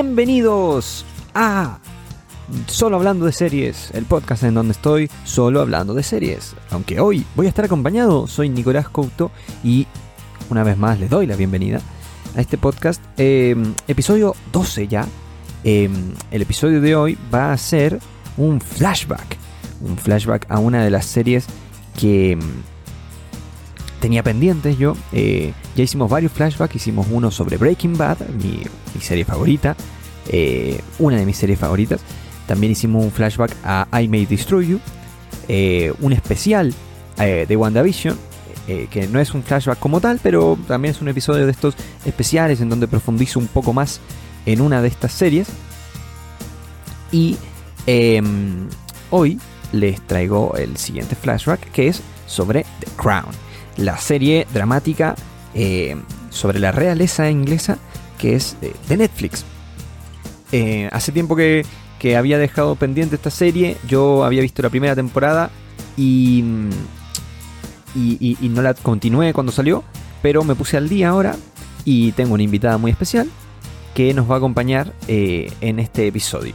Bienvenidos a Solo Hablando de Series, el podcast en donde estoy solo hablando de series. Aunque hoy voy a estar acompañado, soy Nicolás Couto y una vez más les doy la bienvenida a este podcast. Eh, episodio 12 ya. Eh, el episodio de hoy va a ser un flashback. Un flashback a una de las series que mm, tenía pendientes yo. Eh, ya hicimos varios flashbacks. Hicimos uno sobre Breaking Bad, mi, serie favorita. eh, una de mis series favoritas. También hicimos un flashback a I May Destroy You. eh, un especial de WandaVision. que no es un flashback como tal, pero también es un episodio de estos especiales en donde profundizo un poco más en una de estas series. Y em, hoy les traigo el siguiente flashback que es sobre The Crown, la serie dramática eh, sobre la realeza inglesa que es de, de Netflix. Eh, hace tiempo que, que había dejado pendiente esta serie, yo había visto la primera temporada y, mm, y, y- y no la continué cuando salió, pero me puse al día ahora y tengo una invitada muy especial que nos va a acompañar eh, en este episodio.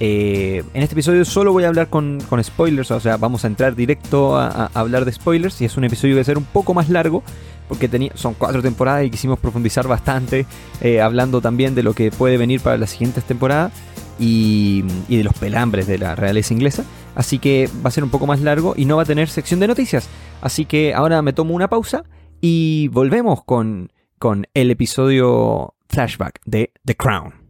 Eh, en este episodio solo voy a hablar con, spoilers, o sea, vamos a entrar directo a, hablar de spoilers y es un episodio que va a ser un poco más largo porque tenía, son cuatro temporadas y quisimos profundizar bastante eh, hablando también de lo que puede venir para las siguientes temporadas y, y de los pelambres de la realeza inglesa. Así que va a ser un poco más largo y no va a tener sección de noticias. Así que ahora me tomo una pausa y volvemos con, con el episodio flashback de The Crown.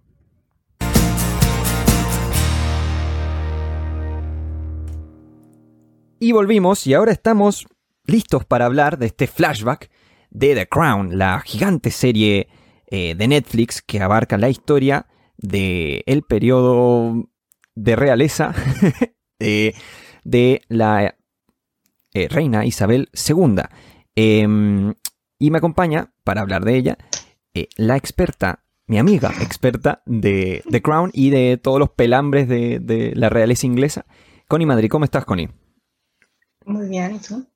Y volvimos y ahora estamos listos para hablar de este flashback de The Crown, la gigante serie eh, de Netflix que abarca la historia del el periodo de realeza de, la eh, reina Isabel II. Em, y me acompaña, para hablar de ella, eh, la experta, mi amiga experta de The Crown y de todos los pelambres de, de la realeza inglesa, Connie Madrid. ¿Cómo estás, Connie? Muy bien, ¿y tú?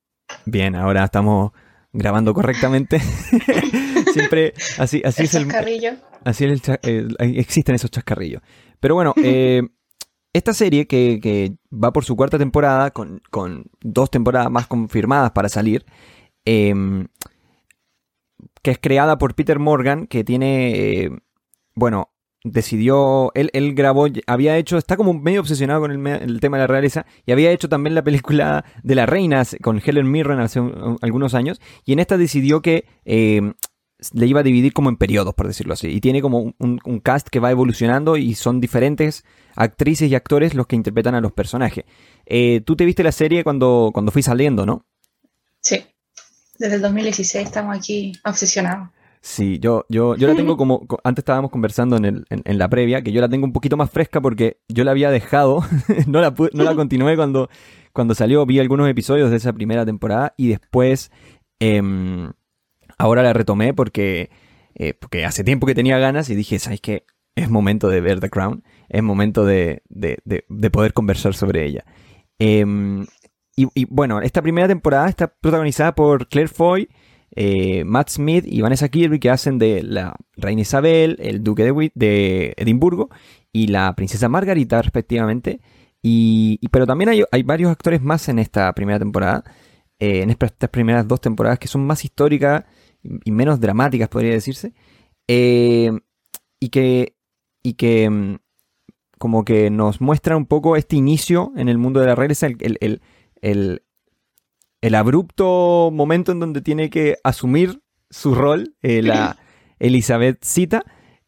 Bien, ahora estamos grabando correctamente. Siempre así, así el es el, chascarrillo. Así es el el- existen esos chascarrillos. Pero bueno, eh, esta serie que, que va por su cuarta temporada, con, con dos temporadas más confirmadas para salir, eh, que es creada por Peter Morgan, que tiene, eh, bueno, decidió, él, él grabó, había hecho, está como medio obsesionado con el, tema de la realeza, y había hecho también la película de las reinas con Helen Mirren hace un- algunos años, y en esta decidió que eh, le iba a dividir como en periodos, por decirlo así. Y tiene como un, un cast que va evolucionando y son diferentes actrices y actores los que interpretan a los personajes. Eh, Tú te viste la serie cuando, cuando fui saliendo, ¿no? Sí. Desde el 2016 estamos aquí obsesionados. Sí, yo, yo, yo la tengo como, co- antes estábamos conversando en, el- en- en la previa, que yo la tengo un poquito más fresca porque yo la había dejado, no, la, pu- no la continué cuando, cuando salió, vi algunos episodios de esa primera temporada y después em, ahora la retomé porque, eh, porque hace tiempo que tenía ganas y dije, ¿sabes qué? Es momento de ver The Crown, es momento de, de- de- de poder conversar sobre ella. Em, y, y, bueno, esta primera temporada está protagonizada por Claire Foy, eh, Matt Smith y Vanessa Kirby que hacen de la reina Isabel, el duque de, de Edimburgo y la princesa Margarita respectivamente. Y, pero también hay, varios actores más en esta primera temporada, eh, en estas primeras dos temporadas que son más históricas y, menos dramáticas podría decirse. Eh, y que, y que mm, como que nos muestra un poco este inicio en el mundo de la realeza, el- abrupto momento en donde tiene que asumir su rol, eh, la Elizabethcita,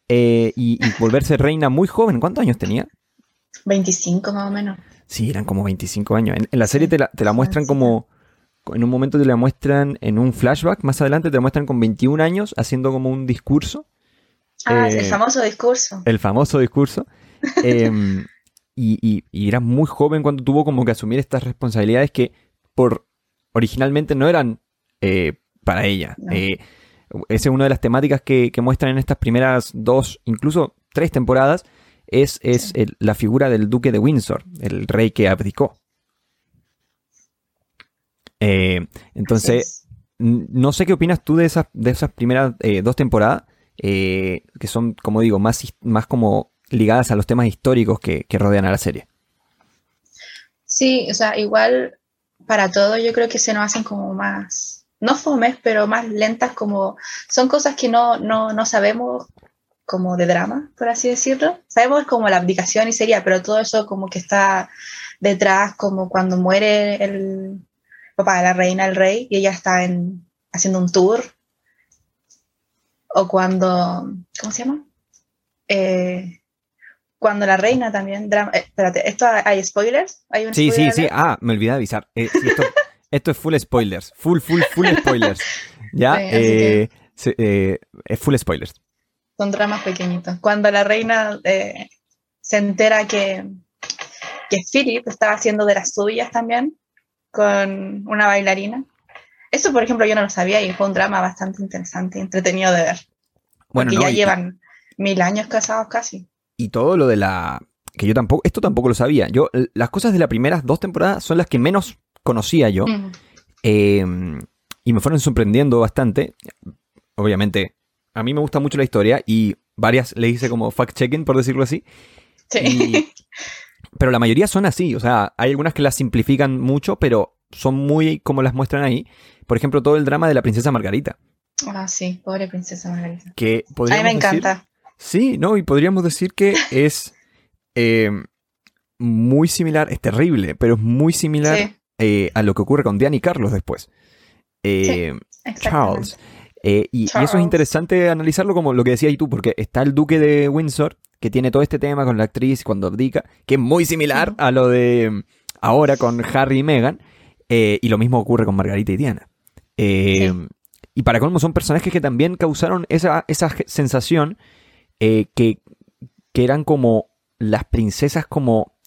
eh, y, y volverse reina muy joven. ¿Cuántos años tenía? 25 más o menos. Sí, eran como 25 años. En, en la serie te la, te la muestran como... En un momento te la muestran en un flashback, más adelante te la muestran con 21 años haciendo como un discurso. Ah, Eh, el famoso discurso. el famoso discurso. Em, y, y- y era muy joven cuando tuvo como que asumir estas responsabilidades que por originalmente no eran eh, para ella. No. Eh, esa es una de las temáticas que, que muestran en estas primeras dos, incluso tres temporadas, es, es Sí. el- la figura del duque de Windsor, el rey que abdicó. Eh, entonces, no sé qué opinas tú de esas, de esas primeras eh, dos temporadas eh, que son, como digo, más, más como ligadas a los temas históricos que, que rodean a la serie. Sí, o sea, igual para todo yo creo que se nos hacen como más, no fomes, pero más lentas, como son cosas que no, no, no sabemos como de drama, por así decirlo. Sabemos como la abdicación y sería, pero todo eso como que está detrás, como cuando muere el papá de la reina, el rey, y ella está en, haciendo un tour. O cuando, ¿cómo se llama? Eh, cuando la reina también. Drama, eh, espérate, ¿esto hay spoilers? ¿Hay un sí, sí, sí. Ah, me olvidé de avisar. Eh, esto, es full spoilers. Full, full, full spoilers. ¿Ya? es full spoilers son dramas pequeñitos. Cuando la reina eh, se entera que, que Philip estaba haciendo de las suyas también con una bailarina. Eso, por ejemplo, yo no lo sabía y fue un drama bastante interesante y entretenido de ver. Bueno, porque ya llevan mil años casados casi. Y todo lo de la... que yo tampoco... Esto tampoco lo sabía. Yo, las cosas de las primeras dos temporadas son las que menos conocía yo. Em, y me fueron sorprendiendo bastante. Obviamente, a mí me gusta mucho la historia y varias le hice como fact-checking, por decirlo así. Sí. pero la mayoría son así, o sea, hay algunas que las simplifican mucho, pero son muy como las muestran ahí. Por ejemplo, todo el drama de la princesa Margarita. Ah, sí, pobre princesa Margarita. Que a mí me encanta. Sí, no, y podríamos decir que es eh, muy similar, es terrible, pero es muy similar eh, a lo que ocurre con Diane y Carlos después. Eh, Charles. Y, eso es interesante analizarlo como lo que decías tú, porque está el duque de Windsor, que tiene todo este tema con la actriz cuando abdica, que es muy similar a lo de ahora con Harry y Meghan, y lo mismo ocurre con Margarita y Diana. Y para colmo son personajes que también causaron esa, esa sensación que, que, eran como las princesas como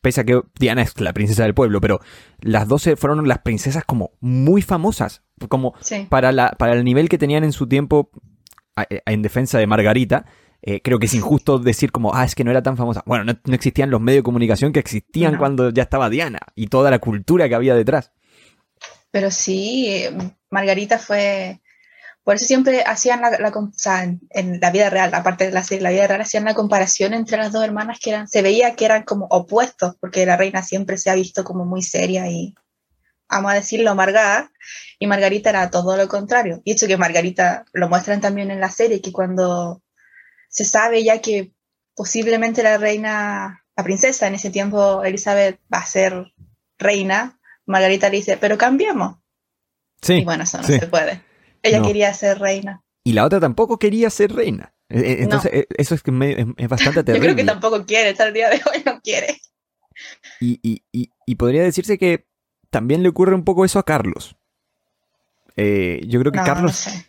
pese a que Diana es la princesa del pueblo, pero las 12 fueron las princesas como muy famosas, como para, la, para el nivel que tenían en su tiempo en defensa de Margarita. Eh, creo que es injusto decir como, ah, es que no era tan famosa. Bueno, no, existían los medios de comunicación que existían cuando ya estaba Diana y toda la cultura que había detrás. Pero sí, Margarita fue por eso siempre hacían la, o sea, en, la vida real, aparte de la serie, la vida real, hacían la comparación entre las dos hermanas que eran, se veía que eran como opuestos, porque la reina siempre se ha visto como muy seria y, vamos a decirlo, amargada, y Margarita era todo lo contrario. Y hecho que Margarita lo muestran también en la serie, que cuando se sabe ya que posiblemente la reina, la princesa en ese tiempo, Elizabeth, va a ser reina, Margarita le dice, pero cambiamos. Sí. Y bueno, eso no se puede. Ella quería ser reina. Y la otra tampoco quería ser reina. E, e, entonces, e, eso es, que es, bastante terrible. Yo creo que tampoco quiere, hasta el día de hoy no quiere. Y, podría decirse que también le ocurre un poco eso a Carlos. Eh, yo creo que Carlos. No sé.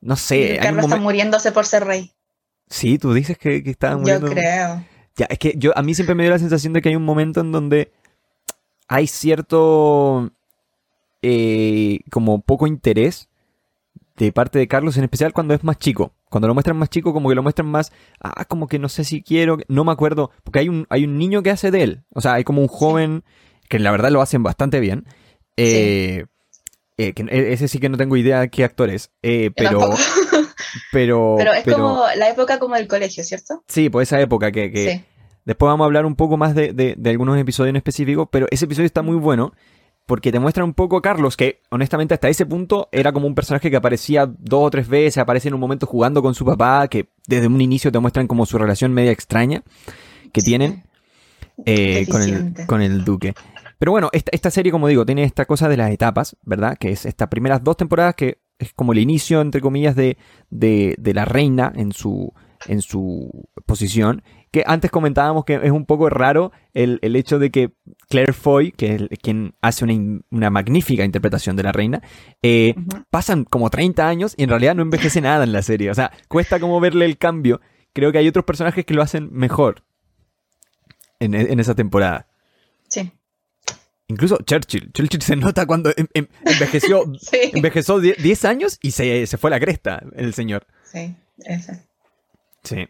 No sé Carlos está muriéndose por ser rey. Sí, tú dices que, que está muriendo. Yo creo. Ya, es que yo, a mí siempre me dio la sensación de que hay un momento en donde hay cierto. Eh, como poco interés de parte de Carlos, en especial cuando es más chico. Cuando lo muestran más chico, como que lo muestran más, ah, como que no sé si quiero, no me acuerdo, porque hay un, hay un niño que hace de él. O sea, hay como un joven que la verdad lo hacen bastante bien. Eh, eh, e, ese sí que no tengo idea de qué actor es, eh, pero, pero... Pero es como la época como del colegio, ¿cierto? Sí, pues esa época que... Después vamos a hablar un poco más de, de algunos episodios en específico, pero ese episodio está muy bueno porque te muestra un poco a Carlos, que honestamente hasta ese punto era como un personaje que aparecía dos o tres veces, aparece en un momento jugando con su papá, que desde un inicio te muestran como su relación media extraña que tienen eh, con, el, con, el, duque. Pero bueno, esta, esta, serie, como digo, tiene esta cosa de las etapas, ¿verdad? Que es estas primeras dos temporadas que es como el inicio, entre comillas, de, de, de la reina en su, en su posición que antes comentábamos que es un poco raro el, hecho de que Claire Foy, que es quien hace una, magnífica interpretación de la reina, eh, pasan como 30 años y en realidad no envejece nada en la serie. O sea, cuesta como verle el cambio. Creo que hay otros personajes que lo hacen mejor en, esa temporada. Sí. Incluso Churchill. Churchill se nota cuando em, em, envejeció, envejeció 10 años y se, se, fue a la cresta el señor. Sí,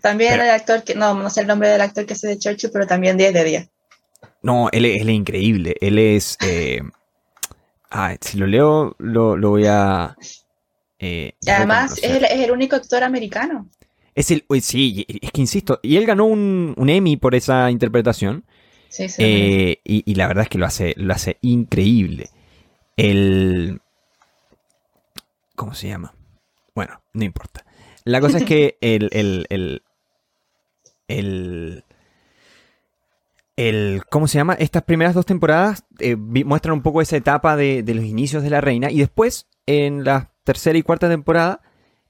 también el actor que, no, no sé el nombre del actor que hace de Churchill, pero también 10 de 10. No, él, es increíble. Él es. Eh, si lo leo, lo, voy a. Eh, y además es el, es el, único actor americano. Es el, sí, es que insisto, y él ganó un, un Emmy por esa interpretación. Sí, sí, eh, y, y, la verdad es que lo hace, lo hace increíble. El... ¿Cómo se llama? Bueno, no importa. La cosa es que el, el, el, el, el, ¿Cómo se llama? Estas primeras dos temporadas eh, muestran un poco esa etapa de, de, los inicios de la reina. Y después, en la tercera y cuarta temporada,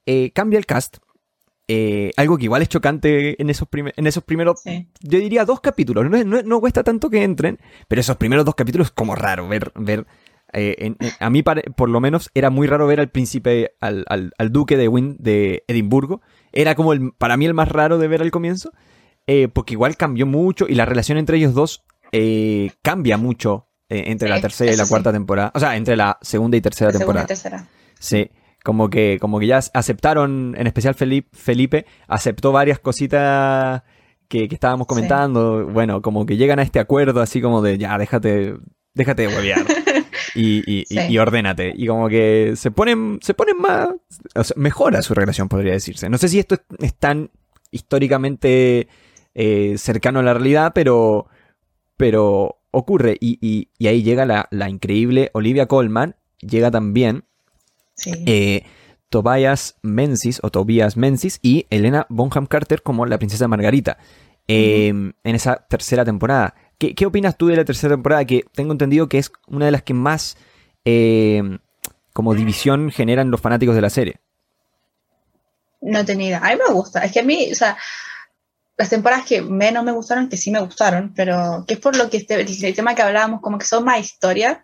eh, cambia el cast. Eh, algo que igual es chocante en esos, en esos primeros, Sí. yo diría dos capítulos. No, no- no cuesta tanto que entren, pero esos primeros dos capítulos es como raro ver. ver eh, en- en- a mí, por lo menos, era muy raro ver al príncipe, al, al- al duque de, Win, de Edimburgo. Era como el, para mí el más raro de ver al comienzo, eh, porque igual cambió mucho y la relación entre ellos dos eh, cambia mucho eh, entre Sí, la tercera y la sí. cuarta temporada. O sea, entre la segunda y tercera La segunda y temporada. tercera. Sí, como que, como que ya aceptaron, en especial Felipe, Felipe aceptó varias cositas que, que estábamos Sí. comentando. Bueno, como que llegan a este acuerdo así como de ya, déjate, déjate de huevear. Y, y, y- Sí. y ordénate. Y como que se ponen, se ponen más. o sea, mejora su relación, podría decirse. No sé si esto es, es tan históricamente eh, cercano a la realidad, pero. Pero ocurre. Y, ahí llega la, la increíble Olivia Colman. Llega también Sí. eh, Tobias Menzies o Tobias Menzies y Elena Bonham Carter como la princesa Margarita eh, en esa tercera temporada. ¿Qué, qué opinas tú de la tercera temporada? Que tengo entendido que es una de las que más eh, como división generan los fanáticos de la serie. No tenía idea. A mí me gusta. Es que a mí, o sea, las temporadas que menos me gustaron, que sí me gustaron, pero que es por lo que este, el tema que hablábamos, como que son más historias,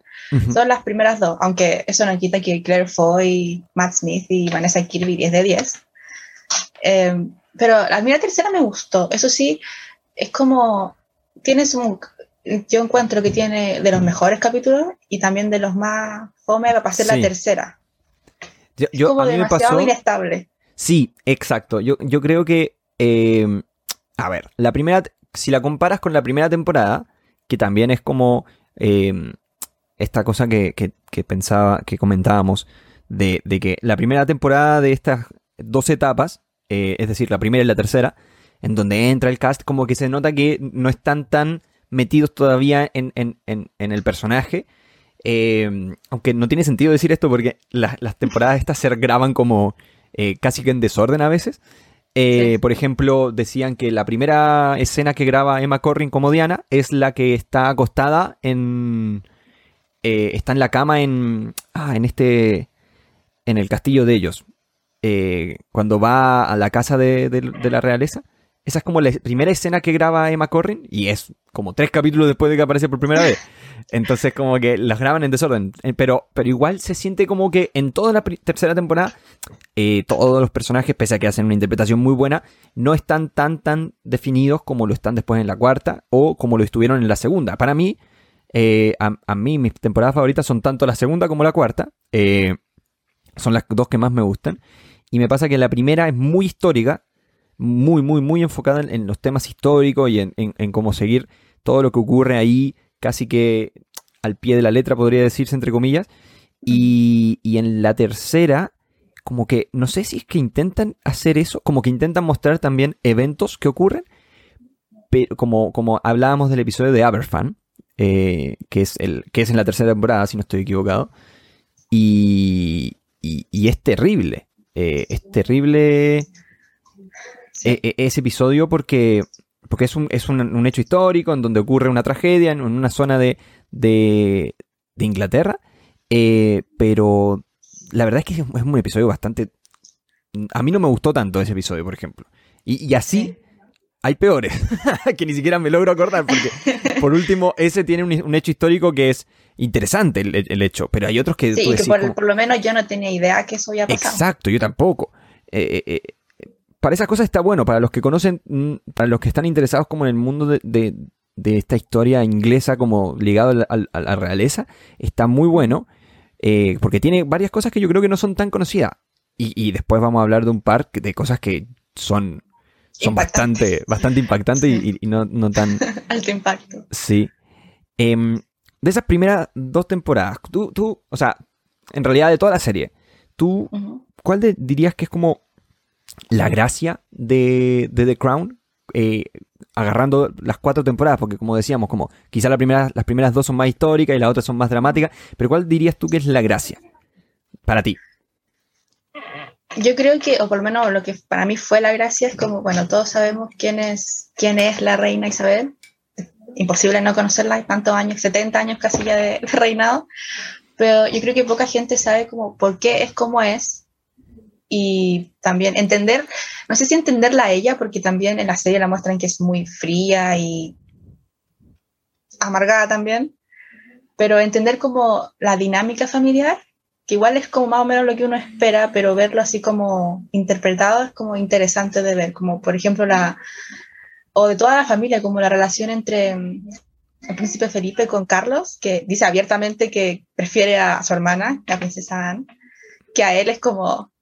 son las primeras dos. Aunque eso no quita que Claire Foy, Matt Smith y Vanessa Kirby 10 de 10. Eh, pero a mí la tercera me gustó. Eso sí, es como. Tienes un. Yo encuentro que tiene de los mejores capítulos y también de los más fome para ser Sí. la tercera. Yo, Es yo- como a mí me demasiado pasó. inestable. Sí, exacto. Yo, yo creo que. eh, a ver, la primera. Si la comparas con la primera temporada, que también es como. eh, esta cosa que, que- que pensaba, que comentábamos, de, de que la primera temporada de estas dos etapas, eh, es decir, la primera y la tercera, en donde entra el cast, como que se nota que no están tan metidos todavía en, en- en- en el personaje. Eh, aunque no tiene sentido decir esto porque las, las temporadas estas se graban como eh, casi que en desorden a veces. Eh, Sí. Por ejemplo, decían que la primera escena que graba Emma Corrin como Diana es la que está acostada en. está en la cama en. Ah, en este. En el castillo de ellos. Cuando va a la casa de, de- de la realeza. Esa es como la primera escena que graba Emma Corrin. Y es como tres capítulos después de que aparece por primera vez. Entonces, como que las graban en desorden. Eh, Pero, pero igual se siente como que en toda la tercera temporada eh, todos los personajes, pese a que hacen una interpretación muy buena, no están tan tan definidos como lo están después en la cuarta o como lo estuvieron en la segunda. Para mí, eh, a, a mí mis temporadas favoritas son tanto la segunda como la cuarta. Eh, son las dos que más me gustan. Y me pasa que la primera es muy histórica, muy, muy, muy enfocada en, en los temas históricos y en, en- en cómo seguir todo lo que ocurre ahí, casi que al pie de la letra, podría decirse, entre comillas. Y, y en la tercera, como que no sé si es que intentan hacer eso, como que intentan mostrar también eventos que ocurren, pero como, como hablábamos del episodio de Aberfan, eh, que, es el, que es en la tercera temporada, si no estoy equivocado, y, y- y es terrible, eh, es terrible Sí. e- e- ese episodio porque, porque es, un, es un, un hecho histórico en donde ocurre una tragedia en, una zona de, de, de Inglaterra, eh, pero la verdad es que es un- episodio bastante... A mí no me gustó tanto ese episodio, por ejemplo. Y, y así Sí. hay peores, que ni siquiera me logro acordar, porque por último, ese tiene un, un hecho histórico que es interesante el, el hecho, pero hay otros que... Sí, tú que por, como- por lo menos yo no tenía idea que eso había pasado. Exacto, yo tampoco. Eh, eh, para esas cosas está bueno, para los que conocen, mm, para los que están interesados como en el mundo de, de- de esta historia inglesa como ligado a la realeza, está muy bueno, eh, porque tiene varias cosas que yo creo que no son tan conocidas. Y, y después vamos a hablar de un par de cosas que son, son Impactantes. bastante, bastante impactantes y- y, y no, no tan... Alto impacto. Sí. Em, de esas primeras dos temporadas, tú, tú, o sea, en realidad de toda la serie, tú cuál dirías que es como la gracia de, The Crown? Eh, agarrando las cuatro temporadas, porque como decíamos, como quizá la primera, las primeras dos son más históricas y las otras son más dramáticas, pero ¿cuál dirías tú que es la gracia para ti? Yo creo que, o por lo menos lo que para mí fue la gracia, es como, bueno, todos sabemos quién es, quién es la reina Isabel. Imposible no conocerla, hay tantos años, 70 años casi ya de, reinado. Pero yo creo que poca gente sabe como por qué es como es. Y también entender, no sé si entenderla a ella, porque también en la serie la muestran que es muy fría y amargada también. Pero entender como la dinámica familiar que igual es como más o menos lo que uno espera, pero verlo así como interpretado es como interesante de ver, como por ejemplo la, o de toda la familia, como la relación entre mm, el príncipe Felipe con Carlos, que dice abiertamente que prefiere a su hermana, la princesa Anne, que a él es como,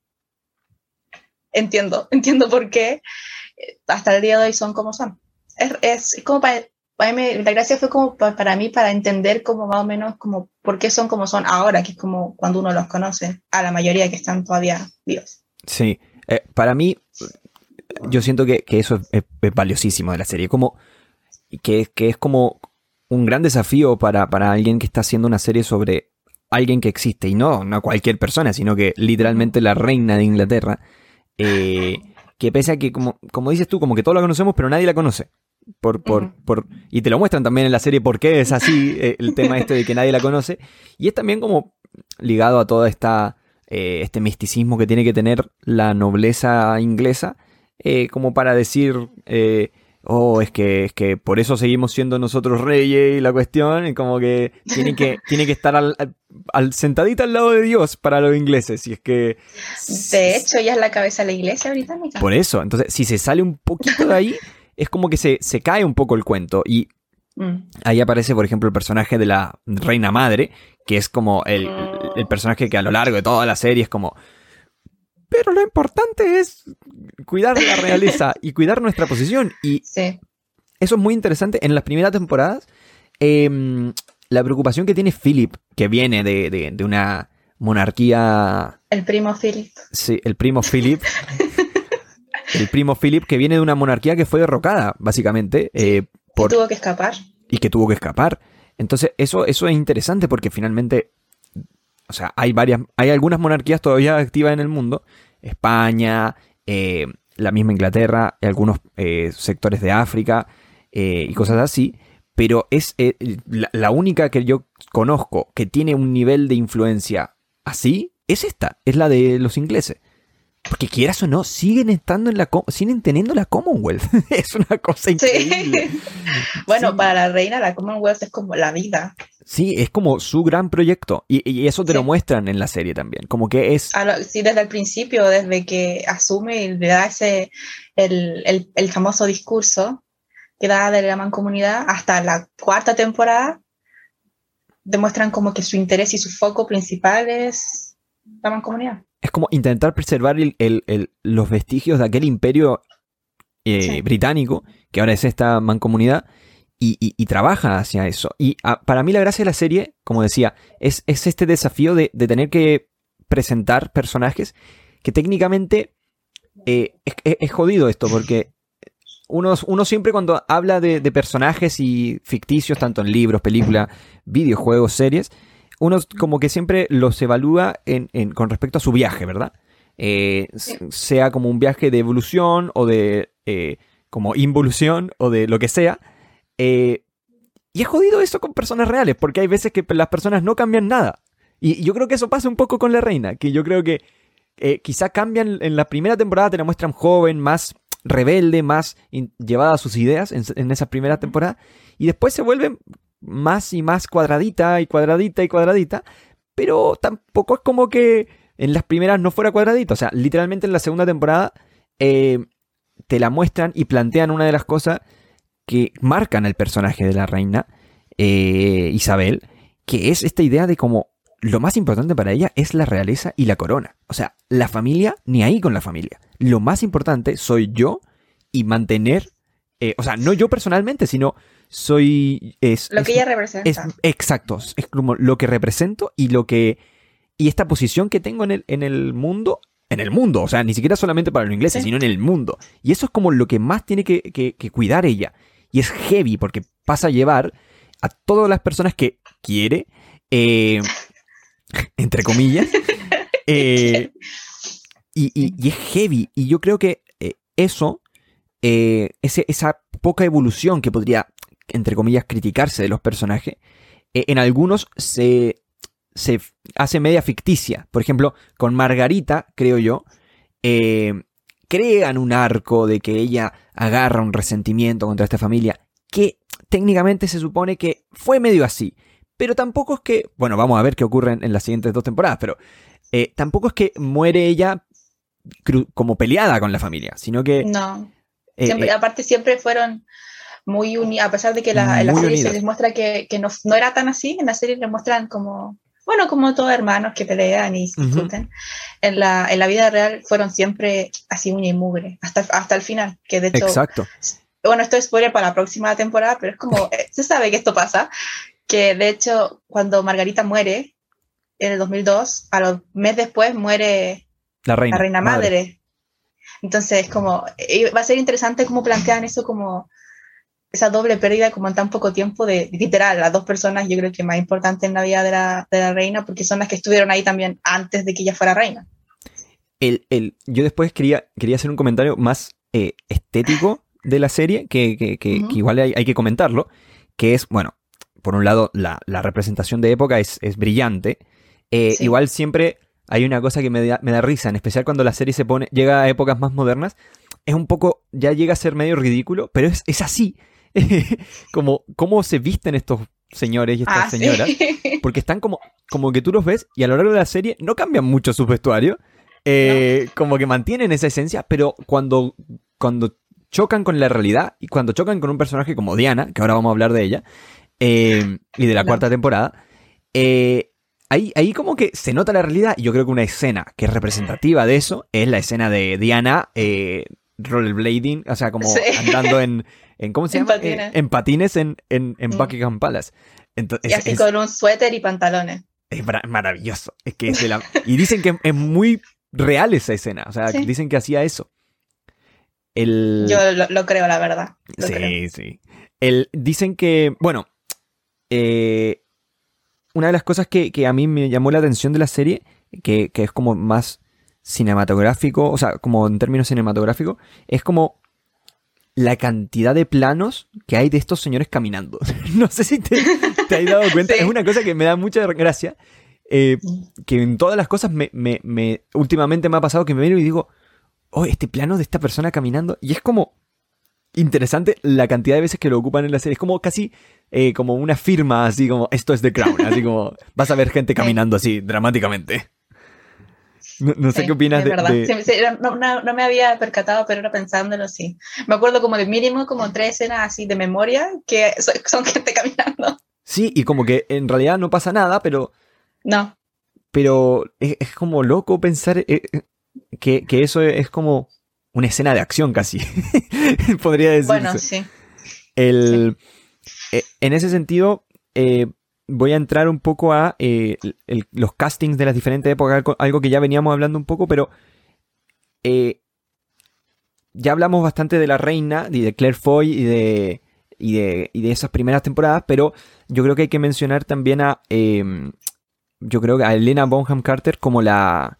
entiendo, entiendo por qué, hasta el día de hoy son como son. Es, es como para la gracia fue como para mí para entender como más o menos como por qué son como son ahora, que es como cuando uno los conoce, a la mayoría que están todavía vivos. Sí, eh, para mí yo siento que, eso es, valiosísimo de la serie, como que, que es como un gran desafío para, alguien que está haciendo una serie sobre alguien que existe, y no, no cualquier persona, sino que literalmente la reina de Inglaterra, eh, que pese a que, como, como dices tú, como que todos la conocemos, pero nadie la conoce. Por, por, por, y te lo muestran también en la serie por qué es así eh, el tema este de que nadie la conoce. Y es también como ligado a todo esta, eh, este misticismo que tiene que tener la nobleza inglesa, eh, como para decir, oh, es que, es que por eso seguimos siendo nosotros reyes y la cuestión, es como que tiene que, tiene que estar al, al, sentadita al lado de Dios para los ingleses. Y es que... De hecho, ella es la cabeza de la iglesia británica. Por eso, entonces, si se sale un poquito de ahí es como que se, cae un poco el cuento. Y mm. ahí aparece, por ejemplo, el personaje de la reina madre, que es como el, personaje que a lo largo de toda la serie es como... Pero lo importante es cuidar la realeza y cuidar nuestra posición. Y eso es muy interesante. En las primeras temporadas, em, la preocupación que tiene Philip, que viene de, de una monarquía... El primo Philip. Sí, el primo Philip. el primo Philip, que viene de una monarquía que fue derrocada, básicamente. Eh, y tuvo que escapar. Y que tuvo que escapar. Entonces, eso, eso es interesante porque finalmente, o sea, hay varias, hay algunas monarquías todavía activas en el mundo. España, eh, la misma Inglaterra, algunos eh, sectores de África y cosas así. Pero es la única que yo conozco que tiene un nivel de influencia así, es esta, es la de los ingleses. Porque quieras o no, siguen estando en la siguen teniendo la Commonwealth. es una cosa increíble. bueno, para la reina la Commonwealth es como la vida. Sí, es como su gran proyecto. Y, eso te lo muestran en la serie también. Como que es. sí, desde el principio, desde que asume y le da ese el, el, famoso discurso que da de la mancomunidad hasta la cuarta temporada, demuestran como que su interés y su foco principal es la mancomunidad es como intentar preservar los vestigios de aquel imperio eh, británico, que ahora es esta mancomunidad, y, trabaja hacia eso. Y ah, para mí la gracia de la serie, como decía, es, este desafío de, tener que presentar personajes que técnicamente eh, es, jodido esto, porque uno, uno siempre cuando habla de, de personajes y ficticios, tanto en libros, películas, videojuegos, series, uno como que siempre los evalúa en, con respecto a su viaje, ¿verdad? Eh, sea como un viaje de evolución o de eh, como involución o de lo que sea. Eh, y es jodido eso con personas reales, porque hay veces que las personas no cambian nada. Y, yo creo que eso pasa un poco con la reina, que yo creo que quizá cambian en la primera temporada, te la muestran joven, más rebelde, más llevada a sus ideas en, en esa primera temporada, y después se vuelven más y más cuadradita y cuadradita y cuadradita, pero tampoco es como que en las primeras no fuera cuadradita. O sea, literalmente en la segunda temporada eh, te la muestran y plantean una de las cosas que marcan el personaje de la reina eh, Isabel, que es esta idea de como lo más importante para ella es la realeza y la corona. O sea, la familia, ni ahí con la familia. Lo más importante soy yo y mantener, eh, o sea, no yo personalmente, sino soy... Es, lo que ella representa. exacto, es como lo que represento y lo que... Y esta posición que tengo en el, en el mundo en el mundo, o sea, ni siquiera solamente para los ingleses, sino en el mundo. Y eso es como lo que más tiene que, que cuidar ella. Y es heavy porque pasa a llevar a todas las personas que quiere, eh, entre comillas, eh, y, es heavy. Y yo creo que eh, eso, esa poca evolución que podría, entre comillas, criticarse de los personajes, en algunos se, se hace media ficticia. Por ejemplo, con Margarita, creo yo, crean un arco de que ella agarra un resentimiento contra esta familia, que técnicamente se supone que fue medio así. Pero tampoco es que, bueno, vamos a ver qué ocurre en, las siguientes dos temporadas, pero eh, tampoco es que muere ella como peleada con la familia, sino que... No. Eh, eh, aparte siempre fueron muy unidos, a pesar de que la, en la serie se les muestra que, no, era tan así, en la serie les muestran como, bueno, como todos hermanos que pelean y discuten. en, la, en la vida real fueron siempre así uña y mugre, hasta, hasta el final, que de hecho... Exacto bueno, esto es spoiler para la próxima temporada, pero es como, eh, se sabe que esto pasa, que de hecho cuando Margarita muere en el 2002, a los meses después muere la reina, reina madre. Entonces, como, eh, va a ser interesante cómo plantean eso como esa doble pérdida como en tan poco tiempo de, literal, las dos personas yo creo que más importantes en la vida de la, de la, reina, porque son las que estuvieron ahí también antes de que ella fuera reina. El, el, yo después quería, quería hacer un comentario más eh, estético de la serie, que, igual hay, que comentarlo, que es, bueno, por un lado, la, representación de época es, brillante. Eh, igual siempre hay una cosa que me da, me da, risa, en especial cuando la serie se pone, llega a épocas más modernas, es un poco, ya llega a ser medio ridículo, pero es, es así. como cómo se visten estos señores y estas ah, señoras, porque están como, como que tú los ves y a lo largo de la serie no cambian mucho su vestuario, eh, como que mantienen esa esencia, pero cuando, cuando chocan con la realidad y cuando chocan con un personaje como Diana, que ahora vamos a hablar de ella, eh, y de la cuarta temporada, eh, ahí, ahí como que se nota la realidad y yo creo que una escena que es representativa de eso es la escena de Diana eh, rollerblading, o sea, como andando en, en, ¿cómo se llama? en patines en, en, en mm. Buckingham Palace. Entonces, y así con un suéter y pantalones. Es maravilloso. Es que y dicen que es muy real esa escena. O sea, dicen que hacía eso. Yo lo, creo, la verdad. sí, sí. El, dicen que, bueno, eh, una de las cosas que, a mí me llamó la atención de la serie, que, es como más cinematográfico, o sea, como en términos cinematográficos, es como la cantidad de planos que hay de estos señores caminando. no sé si te, has dado cuenta, es una cosa que me da mucha gracia, eh, que en todas las cosas me, me, últimamente me ha pasado que me miro y digo, oh, este plano de esta persona caminando. Y es como interesante la cantidad de veces que lo ocupan en la serie. Es como casi eh, como una firma, así como esto es The Crown. Así como vas a ver gente caminando así dramáticamente. No, sé qué opinas de, verdad. no, me había percatado, pero ahora pensándolo, sí. Me acuerdo como de mínimo como tres escenas así de memoria que son, gente caminando. Sí, y como que en realidad no pasa nada, pero... No. Pero es, como loco pensar... Eh, eh, que, eso es como una escena de acción casi, podría decirse. Bueno, sí. El, eh, en ese sentido, eh, voy a entrar un poco a eh, los castings de las diferentes épocas, algo que ya veníamos hablando un poco, pero ya hablamos bastante de la reina y de Claire Foy y de, y de, y de esas primeras temporadas, pero yo creo que hay que mencionar también a, yo creo que a Elena Bonham Carter como la,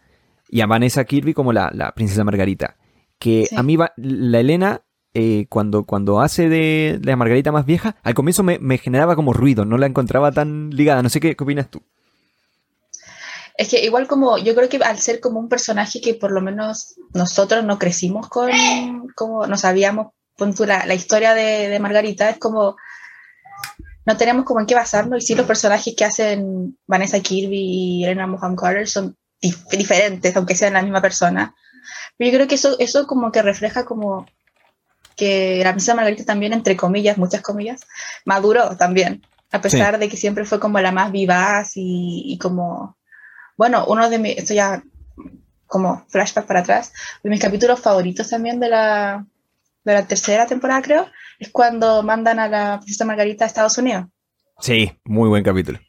y a Vanessa Kirby como la, princesa Margarita. Que a mí la Elena, eh, cuando, cuando hace de, la Margarita más vieja, al comienzo me, generaba como ruido, no la encontraba tan ligada. No sé qué, opinas tú. Es que igual como, yo creo que al ser como un personaje que por lo menos nosotros no crecimos con, como no sabíamos, la, la historia de, Margarita, es como, no tenemos como en qué basarnos y sí los personajes que hacen Vanessa Kirby y Elena Mohan Carter son diferentes, aunque sean la misma persona. Pero yo creo que eso, eso como que refleja como que la princesa Margarita también, entre comillas, muchas comillas, maduró también, a pesar de que siempre fue como la más vivaz y, como, bueno, uno de mis, esto ya como flashback para atrás, de mis capítulos favoritos también de la, de la tercera temporada, creo, es cuando mandan a la princesa Margarita a Estados Unidos. Sí, muy buen capítulo.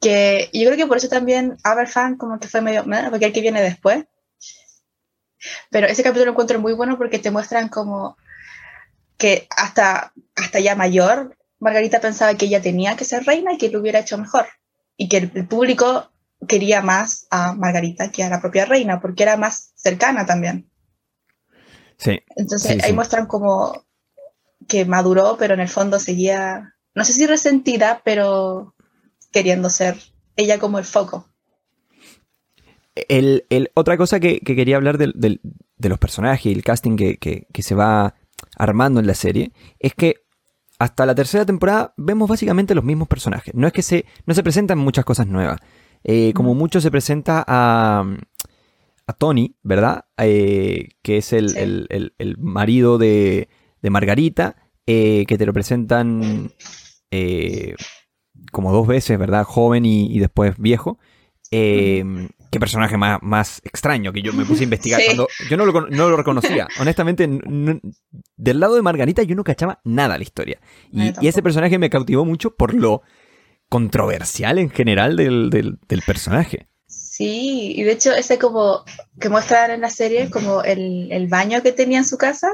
Que yo creo que por eso también Aberfan como que fue medio, porque el que viene después, Pero ese capítulo lo encuentro muy bueno porque te muestran como que hasta, hasta ya mayor, Margarita pensaba que ella tenía que ser reina y que lo hubiera hecho mejor. Y que el, el público quería más a Margarita que a la propia reina, porque era más cercana también. Sí. Entonces Sí, ahí sí. muestran como que maduró, pero en el fondo seguía, no sé si resentida, pero queriendo ser ella como el foco. El, el- otra cosa que, que quería hablar del- del- de los personajes y el casting que, que- que se va armando en la serie es que hasta la tercera temporada vemos básicamente los mismos personajes. No es que se, no se presentan muchas cosas nuevas. Eh, como mucho se presenta a, a Tony, ¿verdad? Eh, que es el, Sí. el- el- el marido de, de Margarita, eh, que te lo presentan como dos veces, ¿verdad? Joven y, y después viejo. Eh, qué personaje más, más extraño que yo me puse a investigar Sí. cuando yo no lo, no lo reconocía. Honestamente, del lado de Margarita yo no cachaba nada la historia. Y, ese personaje me cautivó mucho por lo controversial en general del, del- del personaje. Sí, y de hecho ese como que muestran en la serie como el, el baño que tenía en su casa,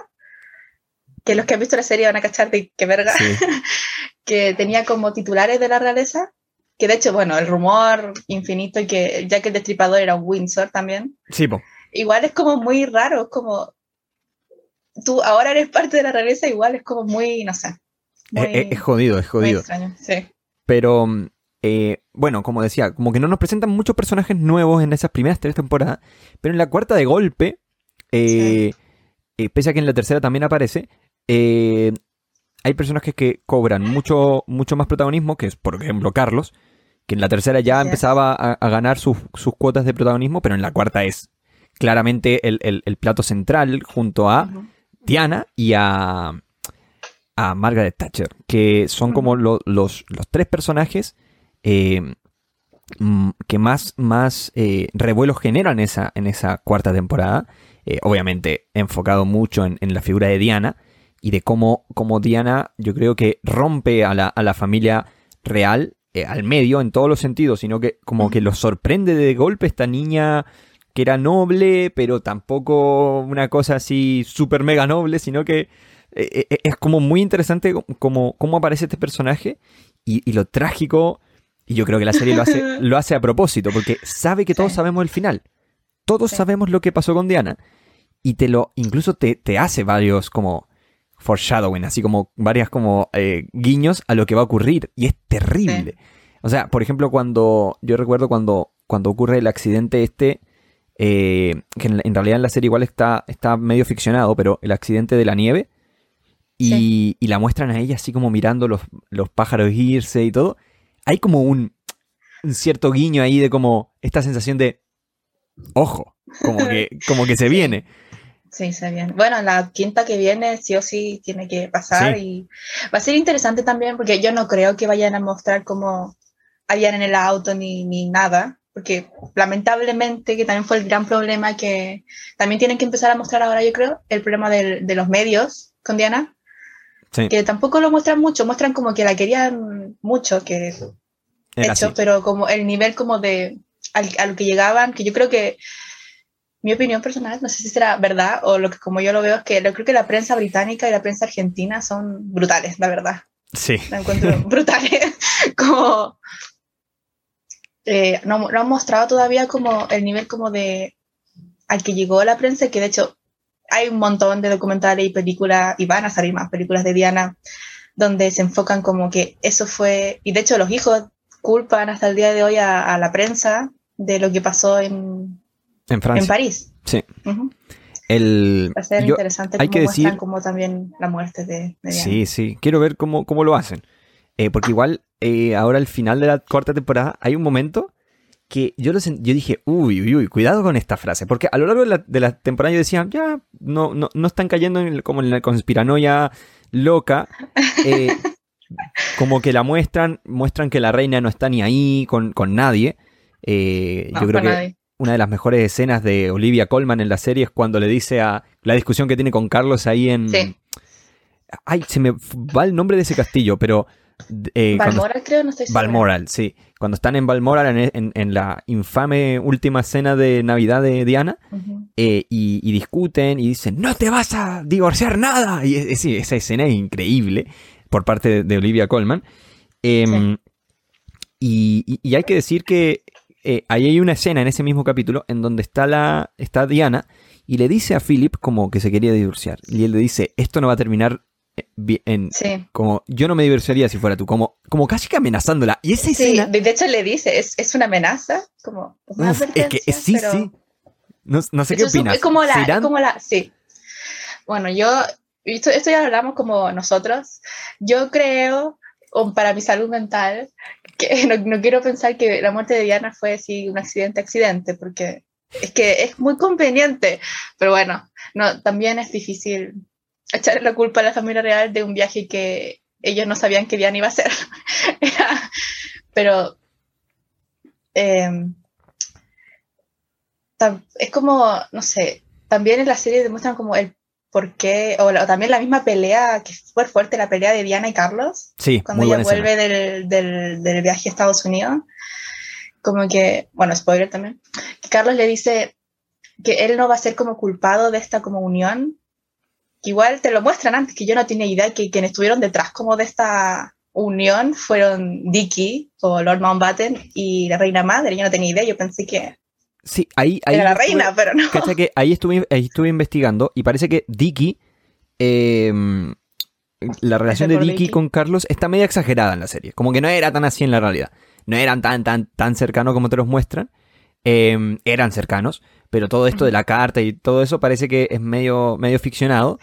que los que han visto la serie van a cachar de qué verga, Sí. que tenía como titulares de la realeza, que de hecho, bueno, el rumor infinito y que ya que el destripador era un Windsor también, Sí, po. igual es como muy raro, es como tú ahora eres parte de la realeza, igual es como muy, no sé, muy, Es, es- es jodido, es muy jodido. extraño, sí. Pero, eh, bueno, como decía, como que no nos presentan muchos personajes nuevos en esas primeras tres temporadas, pero en la cuarta de golpe, eh, eh, pese a que en la tercera también aparece, eh, hay personajes que cobran mucho, mucho más protagonismo, que es, por ejemplo, Carlos, que en la tercera ya empezaba a, a ganar sus, sus cuotas de protagonismo, pero en la cuarta es claramente el, el- el plato central junto a. Diana y a, a Margaret Thatcher, que son como lo- los, los tres personajes eh, mm, que más, más eh, revuelos generan esa, en esa cuarta temporada. Eh, obviamente enfocado mucho en, en la figura de Diana y de cómo, cómo Diana yo creo que rompe a la, a la familia real eh, al medio en todos los sentidos, sino que como que los sorprende de golpe esta niña que era noble, pero tampoco una cosa así súper mega noble, sino que eh, eh, es como muy interesante como, cómo aparece este personaje y, y lo trágico, y yo creo que la serie lo hace, lo hace a propósito, porque sabe que todos Sí. sabemos el final. Todos Sí. sabemos lo que pasó con Diana. Y te lo, incluso te, te hace varios como foreshadowing, así como varias como eh, guiños a lo que va a ocurrir. Y es terrible. O sea, por ejemplo, cuando, yo recuerdo cuando, cuando ocurre el accidente este, eh, que en, en realidad en la serie igual está, está medio ficcionado, pero el accidente de la nieve, y, Sí. y la muestran a ella así como mirando los, los pájaros irse y todo, hay como un, un cierto guiño ahí de como esta sensación de, ojo, como que, como que se viene. Sí, está bien. Bueno, la quinta que viene sí o sí tiene que pasar Sí. y va a ser interesante también porque yo no creo que vayan a mostrar cómo habían en el auto ni, ni nada, porque lamentablemente que también fue el gran problema que también tienen que empezar a mostrar ahora, yo creo, el problema del- de los medios con Diana, Sí, que tampoco lo muestran mucho, muestran como que la querían mucho, que era hecho, así. pero como el nivel como de al, a lo que llegaban, que yo creo que mi opinión personal, no sé si será verdad o lo que como yo lo veo es que yo creo que la prensa británica y la prensa argentina son brutales, la verdad. Sí, La encuentro brutales. como eh, no, no han mostrado todavía como el nivel como de al que llegó la prensa, que de hecho hay un montón de documentales y películas, y van a salir más películas de Diana, donde se enfocan como que eso fue, y de hecho los hijos culpan hasta el día de hoy a, a la prensa de lo que pasó en, en Francia. en París. Sí. El, Va a ser yo- interesante hay cómo que muestran decir- como también la muerte de, de Diana. Sí, sí. Quiero ver cómo, cómo lo hacen. Eh, porque igual, eh, ahora al final de la cuarta temporada, hay un momento que yo, lo yo dije, uy, uy, uy, cuidado con esta frase. Porque a lo largo de la, de la temporada yo decía, ya, no, no, no están cayendo en el- como en la conspiranoia loca. Eh, como que la muestran, muestran que la reina no está ni ahí con, con nadie. Eh, No, yo creo que nadie. Una de las mejores escenas de Olivia Colman en la serie es cuando le dice a la discusión que tiene con Carlos ahí en... Sí. Ay, se me va el nombre de ese castillo, pero... eh, cuando- Balmoral creo, no estoy segura. Balmoral, sí. Cuando están en Balmoral, en, en- en la infame última escena de Navidad de Diana, eh, y, discuten y dicen, no te vas a divorciar nada. Y esa escena es increíble por parte de, Olivia Colman. Em, y, hay que decir que eh, ahí hay una escena en ese mismo capítulo en donde está, la, está Diana y le dice a Philip como que se quería divorciar. Y él le dice, esto no va a terminar eh, en, como yo no me divorciaría si fuera tú, como, como casi que amenazándola. Y esa escena... de hecho le dice, es, una amenaza, como es que sí, sí. No, sé qué opinas. Es como la, como la, sí. Bueno, yo, esto, esto ya lo hablamos como nosotros. Yo creo, para mi salud mental, no, quiero pensar que la muerte de Diana fue así un accidente, accidente, porque es que es muy conveniente, pero bueno, no, también es difícil echar la culpa a la familia real de un viaje que ellos no sabían que Diana iba a hacer. pero em, es como, no sé, también en la serie demuestran como el por qué, o, también la misma pelea, que fue fuerte, la pelea de Diana y Carlos, sí, cuando ella vuelve del, del, del, viaje a Estados Unidos, como que, bueno, spoiler también, que Carlos le dice que él no va a ser como culpado de esta como unión, que igual te lo muestran antes, que yo no tenía idea que quienes estuvieron detrás como de esta unión fueron Dicky o Lord Mountbatten y la reina madre, yo no tenía idea, yo pensé que Sí, ahí, ahí Era la reina, pero no. Que ahí estuve, estuve investigando y parece que Dicky, em, la relación de Dicky con Carlos está medio exagerada en la serie. Como que no era tan así en la realidad. No eran tan, tan, tan cercanos como te los muestran. Em, eran cercanos, pero todo esto de la carta y todo eso parece que es medio, medio ficcionado.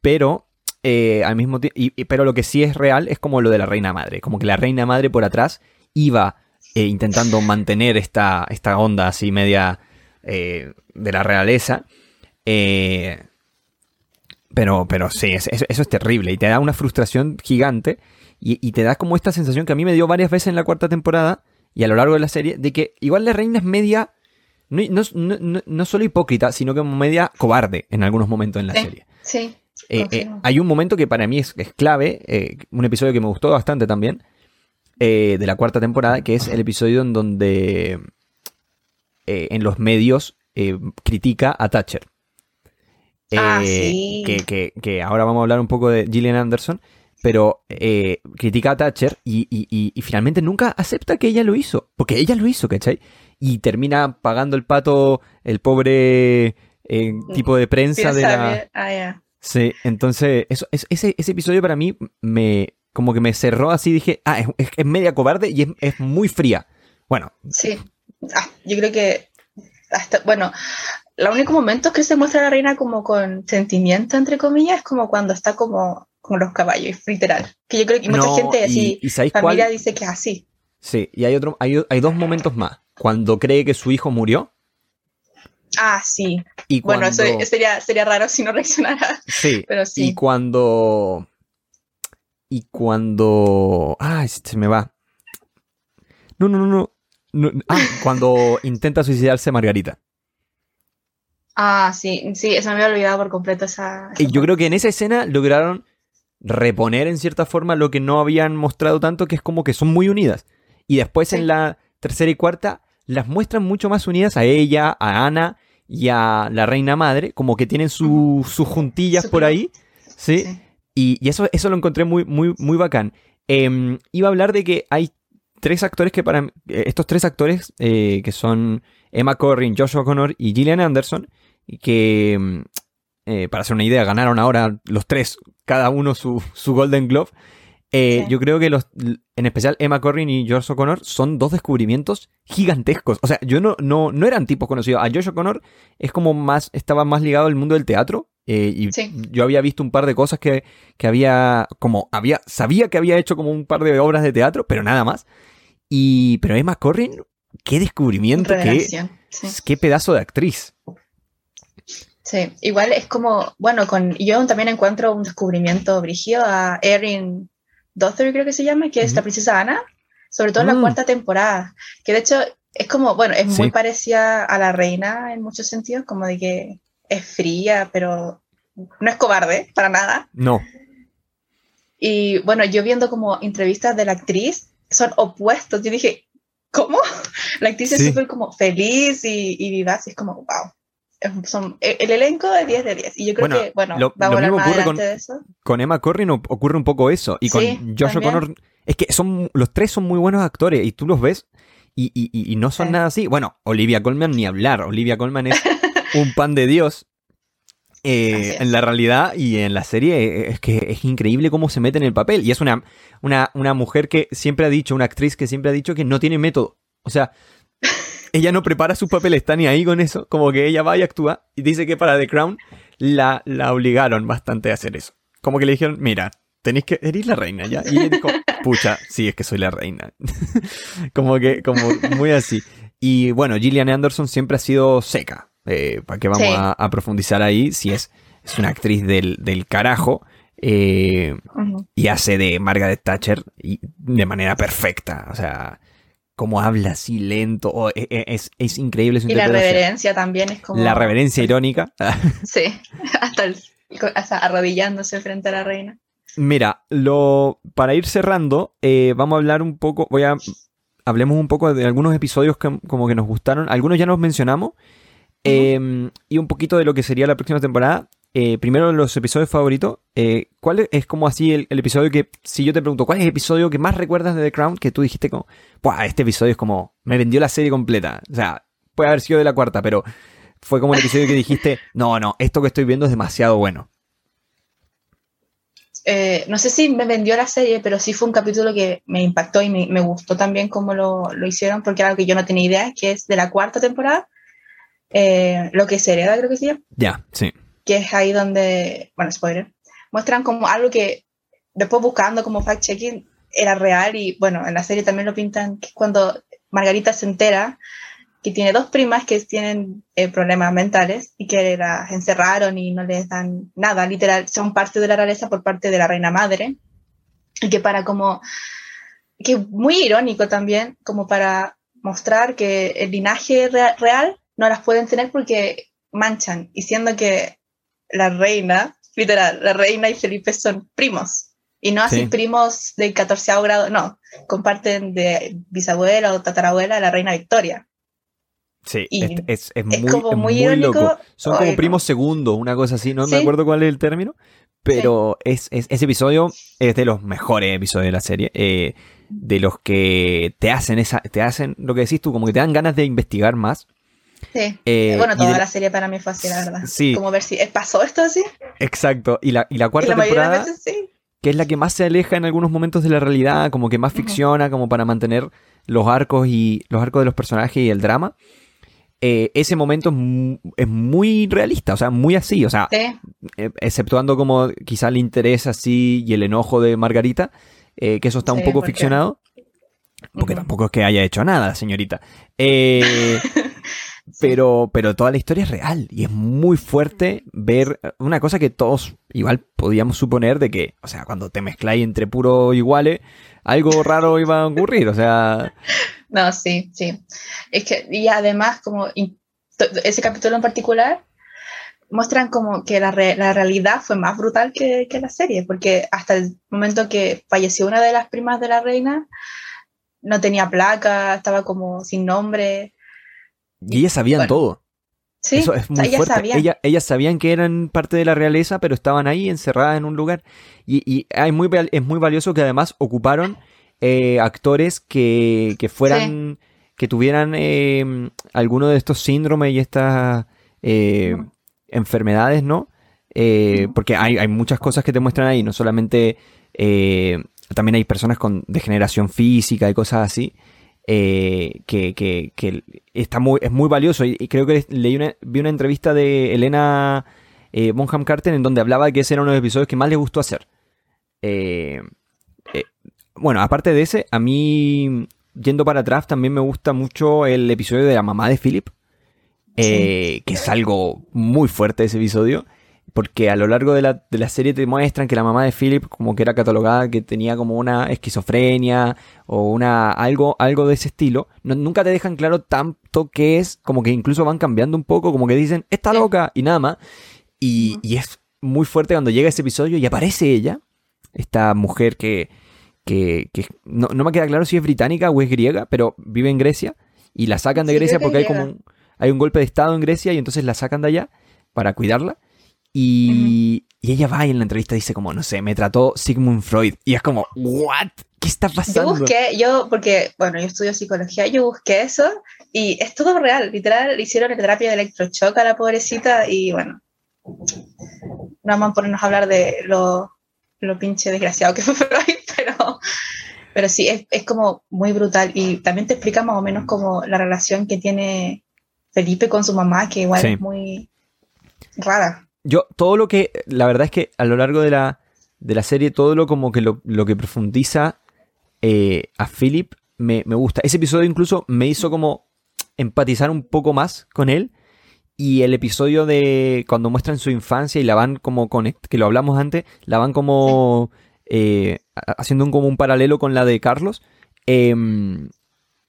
Pero eh, al mismo tiempo. Pero lo que sí es real es como lo de la reina madre. Como que la reina madre por atrás iba eh, intentando mantener esta, esta onda así media eh, de la realeza. Eh, pero, pero sí, eso, es terrible y te da una frustración gigante y, te da como esta sensación que a mí me dio varias veces en la cuarta temporada y a lo largo de la serie de que igual la reina es media, no, solo hipócrita, sino que media cobarde en algunos momentos en la serie. Sí. hay un momento que para mí es, es clave, un episodio que me gustó bastante también, eh, de la cuarta temporada, que es el episodio en donde eh, en los medios eh, critica a Thatcher. Ah, que, ahora vamos a hablar un poco de Gillian Anderson, pero critica a Thatcher y, finalmente nunca acepta que ella lo hizo, porque ella lo hizo, ¿cachai? Y termina pagando el pato el pobre tipo de prensa de la... Ah, sí, entonces eso, ese, ese episodio para mí me, como que me cerró así, dije, ah, es, media cobarde y es, muy fría. Bueno. Sí, ah, yo creo que, hasta, bueno, los únicos momentos que se muestra a la reina como con sentimiento, entre comillas, es como cuando está como con los caballos, literal. Que yo creo que mucha gente así, y, familia dice que es así. Sí, y hay, otro, hay, hay dos momentos más. Cuando cree que su hijo murió. Ah, sí. Y Bueno, eso sería, sería raro si no reaccionara. Sí, pero sí. Y cuando y cuando... Ah, se me va. No, no, no, no. Ah, cuando intenta suicidarse Margarita. Ah, sí, sí, se me había olvidado por completo esa... y yo creo que en esa escena lograron reponer en cierta forma lo que no habían mostrado tanto, que es como que son muy unidas. Y después en la tercera y cuarta las muestran mucho más unidas a ella, a Ana y a la reina madre, como que tienen sus juntillas por ahí, ¿sí? sí. Y, eso, eso lo encontré muy, muy, muy bacán. Em, iba a hablar de que hay tres actores que para eh, estos tres actores eh, que son Emma Corrin, Joshua O'Connor y Gillian Anderson, que em, eh, para hacer una idea ganaron ahora los tres, cada uno su, su Golden Glove. Yo creo que los, en especial Emma Corrin y Josh O'Connor son dos descubrimientos gigantescos. O sea, yo no, no, no eran tipos conocidos. A Josh O'Connor es como más, estaba más ligado al mundo del teatro eh, y yo había visto un par de cosas que, había, como, había, sabía que había hecho como un par de obras de teatro, pero nada más. Y, pero Emma Corrin, qué descubrimiento, qué, qué pedazo de actriz. Sí, igual es como, bueno, con yo también encuentro un descubrimiento brígido a Erin Dother, creo que se llama, que es la princesa Ana, sobre todo en la mm. cuarta temporada, que de hecho es como, bueno, es muy parecida a la reina en muchos sentidos, como de que es fría, pero no es cobarde, para nada. No. Y bueno, yo viendo como entrevistas de la actriz, son opuestos. Yo dije, ¿cómo? La actriz es súper como feliz y, y vivaz, y es como, wow. son, e, el elenco es 10 de 10. Y yo creo que, bueno, lo, lo a hablar mismo más ocurre con, de eso. con Emma Corrin ocurre un poco eso. Y con Sí, Josh. O'Connor. Es que son los tres son muy buenos actores y tú los ves y, y- y- y no son Sí. nada así. Bueno, Olivia Colman ni hablar. Olivia Colman es un pan de Dios. eh, en la realidad y en la serie eh, es que es increíble cómo se mete en el papel. Y es una, una, una mujer que siempre ha dicho, una actriz que siempre ha dicho que no tiene método. O sea, ella no prepara sus papeles, está ni ahí con eso. Como que ella va y actúa. Y dice que para The Crown la, la obligaron bastante a hacer eso. Como que le dijeron, mira, tenéis que. Eres la reina ya. Y ella dijo, pucha, sí, es que soy la reina. como que, como muy así. Y bueno, Gillian Anderson siempre ha sido seca. Eh, ¿Para qué vamos Sí. a, a profundizar ahí? Si es, es una actriz del, del carajo. eh, y hace de Margaret Thatcher y de manera perfecta. O sea, como habla así lento. oh, e- e- es, es increíble su Y la reverencia también es como. La reverencia irónica. Sí, hasta, el- hasta arrodillándose frente a la reina. Mira, lo, para ir cerrando, eh, vamos a hablar un poco, voy a, hablemos un poco de algunos episodios que como que nos gustaron, algunos ya nos mencionamos, eh, y un poquito de lo que sería la próxima temporada. Eh, primero los episodios favoritos, eh, ¿cuál es, como así el, episodio que, si yo te pregunto, ¿cuál es el episodio que más recuerdas de The Crown que tú dijiste como, Buah, este episodio es como, me vendió la serie completa? O sea, puede haber sido de la cuarta, pero fue como el episodio que dijiste, no, no, esto que estoy viendo es demasiado bueno. Eh, no sé si me vendió la serie, pero sí fue un capítulo que me impactó y me, me gustó también cómo lo, lo hicieron, porque era algo que yo no tenía idea, que es de la cuarta temporada, eh, lo que se hereda, creo que sí, Ya, sí. que es ahí donde, bueno, spoiler, muestran como algo que después buscando como fact-checking era real y bueno, en la serie también lo pintan, que es cuando Margarita se entera que tiene dos primas que tienen eh, problemas mentales y que las encerraron y no les dan nada, literal, son parte de la realeza por parte de la reina madre y que para como, que muy irónico también, como para mostrar que el linaje rea- real no las pueden tener porque manchan, y siendo que la reina, literal, la reina y Felipe son primos. Y no así Sí. primos de 14 grado, no, comparten de bisabuela o tatarabuela a la reina Victoria. Sí, es, es- es muy, como es muy loco. Son como no. primos segundos, una cosa así, no me acuerdo cuál es el término, pero es, es- ese episodio es de los mejores episodios de la serie, eh, de los que te hacen esa, te hacen lo que decís tú, como que te dan ganas de investigar más. Sí. eh, bueno, y toda de- la serie para mí fue así, la verdad. Sí. Como ver si ¿eh, pasó esto así. Exacto, y la, y la Y cuarta la mayoría de temporada, veces sí. que es la que más se aleja en algunos momentos de la realidad, como que más ficciona, como para mantener los arcos y los arcos de los personajes y el drama. eh, ese momento es es muy realista, o sea, muy así, o sea, Sí, eh, exceptuando como quizá el interés así y el enojo de Margarita, eh, que eso está un Sí, poco porque- ficcionado, porque Ujú. tampoco es que haya hecho nada la señorita. Eh, pero, pero toda la historia es real y es muy fuerte ver una cosa que todos igual podíamos suponer de que, o sea, cuando te mezcláis entre puro iguales, algo raro iba a ocurrir, o sea, No, sí, sí. Es que, y además, como ese capítulo en particular, muestran como que la, re- la realidad fue más brutal que, que la serie, porque hasta el momento que falleció una de las primas de la reina, no tenía placa, estaba como sin nombre. Y ellas sabían Bueno, todo. Sí, Eso es muy ella fuerte. sabía. Ella- ellas sabían que eran parte de la realeza, pero estaban ahí encerradas en un lugar. Y, y hay muy, es muy valioso que además ocuparon eh, actores que, que fueran, que tuvieran eh, alguno de estos síndromes y estas eh, enfermedades, ¿no? Eh, porque hay, hay muchas cosas que te muestran ahí, no solamente... también hay personas con degeneración física y cosas así. Eh, que, que- que está muy, es muy valioso. Y, creo que leí una, vi una entrevista de Elena eh, Bonham Carter en donde hablaba de que ese era uno de los episodios que más le gustó hacer. Eh, eh, bueno, aparte de ese, a mí, yendo para atrás, también me gusta mucho el episodio de la mamá de Philip. que es algo muy fuerte ese episodio. Porque a lo largo de la, de la serie te muestran que la mamá de Philip como que era catalogada que tenía como una esquizofrenia o una algo, algo de ese estilo. No- nunca te dejan claro tanto qué es, como que incluso van cambiando un poco, como que dicen, está loca y nada más. Y, y es muy fuerte cuando llega ese episodio y aparece ella, esta mujer que, que, que no, no me queda claro si es británica o es griega, pero vive en Grecia y la sacan de Sí, Grecia porque que hay como un, hay un golpe de estado en Grecia y entonces la sacan de allá para cuidarla. Y, y ella va y en la entrevista dice como, no sé, me trató Sigmund Freud. Y es como, ¿what? ¿Qué está pasando? Yo busqué, yo, porque, bueno, yo estudio psicología, yo busqué eso y es todo real, literal, hicieron la terapia de electrochoque a la pobrecita y bueno, no vamos a ponernos a hablar de lo, lo pinche desgraciado que fue Freud, pero, pero sí, es, es como muy brutal y también te explica más o menos como la relación que tiene Felipe con su mamá, que igual Sí. es muy rara. Yo, todo lo que, la verdad es que a lo largo de la, de la serie, todo lo como que lo, lo que profundiza eh, a Philip me, me gusta. Ese episodio incluso me hizo como empatizar un poco más con él. Y el episodio de cuando muestran su infancia y la van como con, que lo hablamos antes, la van como eh, ha- haciendo un, como un paralelo con la de Carlos. em,